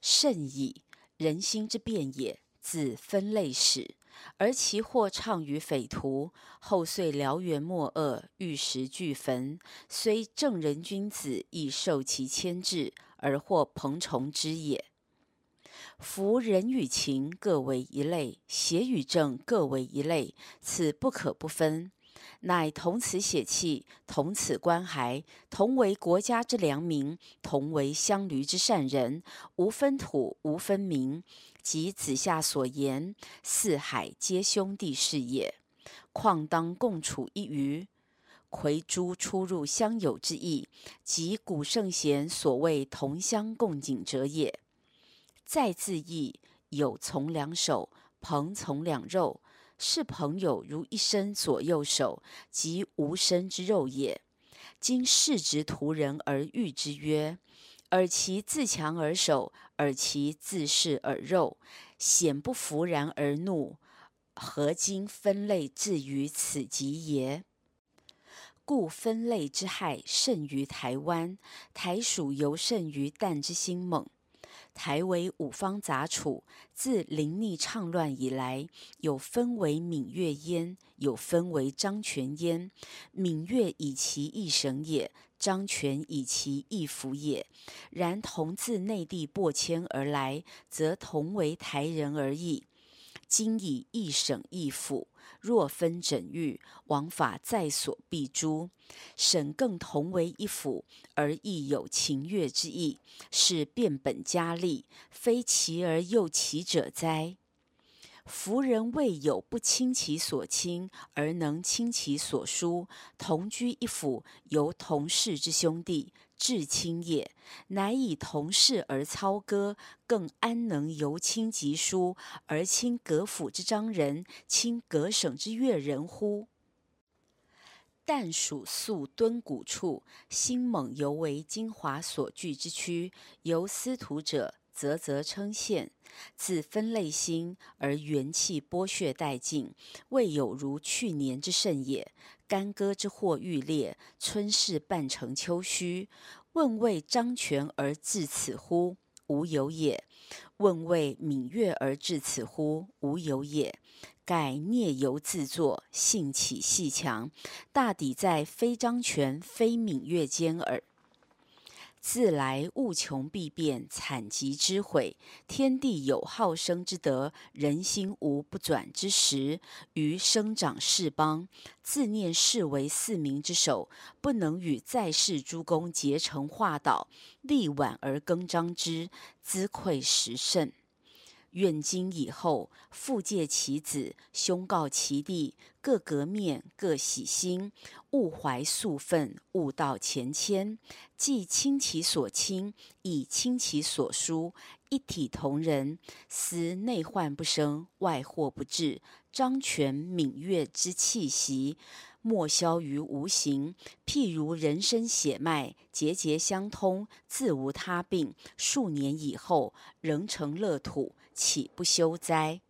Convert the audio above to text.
甚矣！人心之变也，自分类始。而其祸倡于匪徒，后遂燎原没恶，玉石俱焚。虽正人君子，亦受其牵制，而获朋虫之也。夫人与情各为一类，邪与正各为一类，此不可不分。乃同此血气，同此关骸，同为国家之良民，同为乡闾之善人，无分土，无分民。即子夏所言，四海皆兄弟是也。况当共处一隅，窥诸出入相友之意，即古圣贤所谓同乡共景者也。再自义，友从两手，朋从两肉。视朋友如一身左右手，即无身之肉也。今士直图人而喻之曰：尔其自强而守，尔其自势而肉，显不服然而怒。何今分类至于此极也？故分类之害甚于台湾，台属尤甚于旦之心猛。台为五方杂处，自林逆倡乱以来，有分为闽粤焉，有分为漳泉焉。闽粤以其一省也，漳泉以其一府也。然同自内地播迁而来，则同为台人而已。今以一省一府，若分整域，王法在所必诛。省更同为一府，而亦有秦越之意，是变本加厉，非其而又其者哉？夫人未有不亲其所亲，而能亲其所疏，同居一府，犹同室之兄弟。至亲也，乃以同室而操戈，更安能由亲及疏而亲各府之漳人，亲各省之越人乎？但属宿敦古处，兴猛犹为精华所聚之区，由司徒者，啧啧称羡。自分类心而元气剥削殆尽，未有如去年之盛也。干戈之祸愈烈，春事半成秋虚。问为张权而至此乎？无有也。问为闽粤而至此乎？无有也。盖聂犹自作，性起细强，大抵在非张权、非闽越间耳。自来物穷必变，惨极之悔。天地有好生之德，人心无不转之时。于生长世邦，自念世为四民之首，不能与在世诸公结成化导，力挽而更张之，兹愧时甚。愿今以后，复借其子，兄告其弟，各革面，各洗心，勿怀素愤，勿道前谦，既亲其所亲，以亲其所疏，一体同仁，思内患不生，外祸不至。张泉闽月之气息，莫消于无形。譬如人身血脉，节节相通，自无他病。数年以后，仍成乐土，岂不修哉？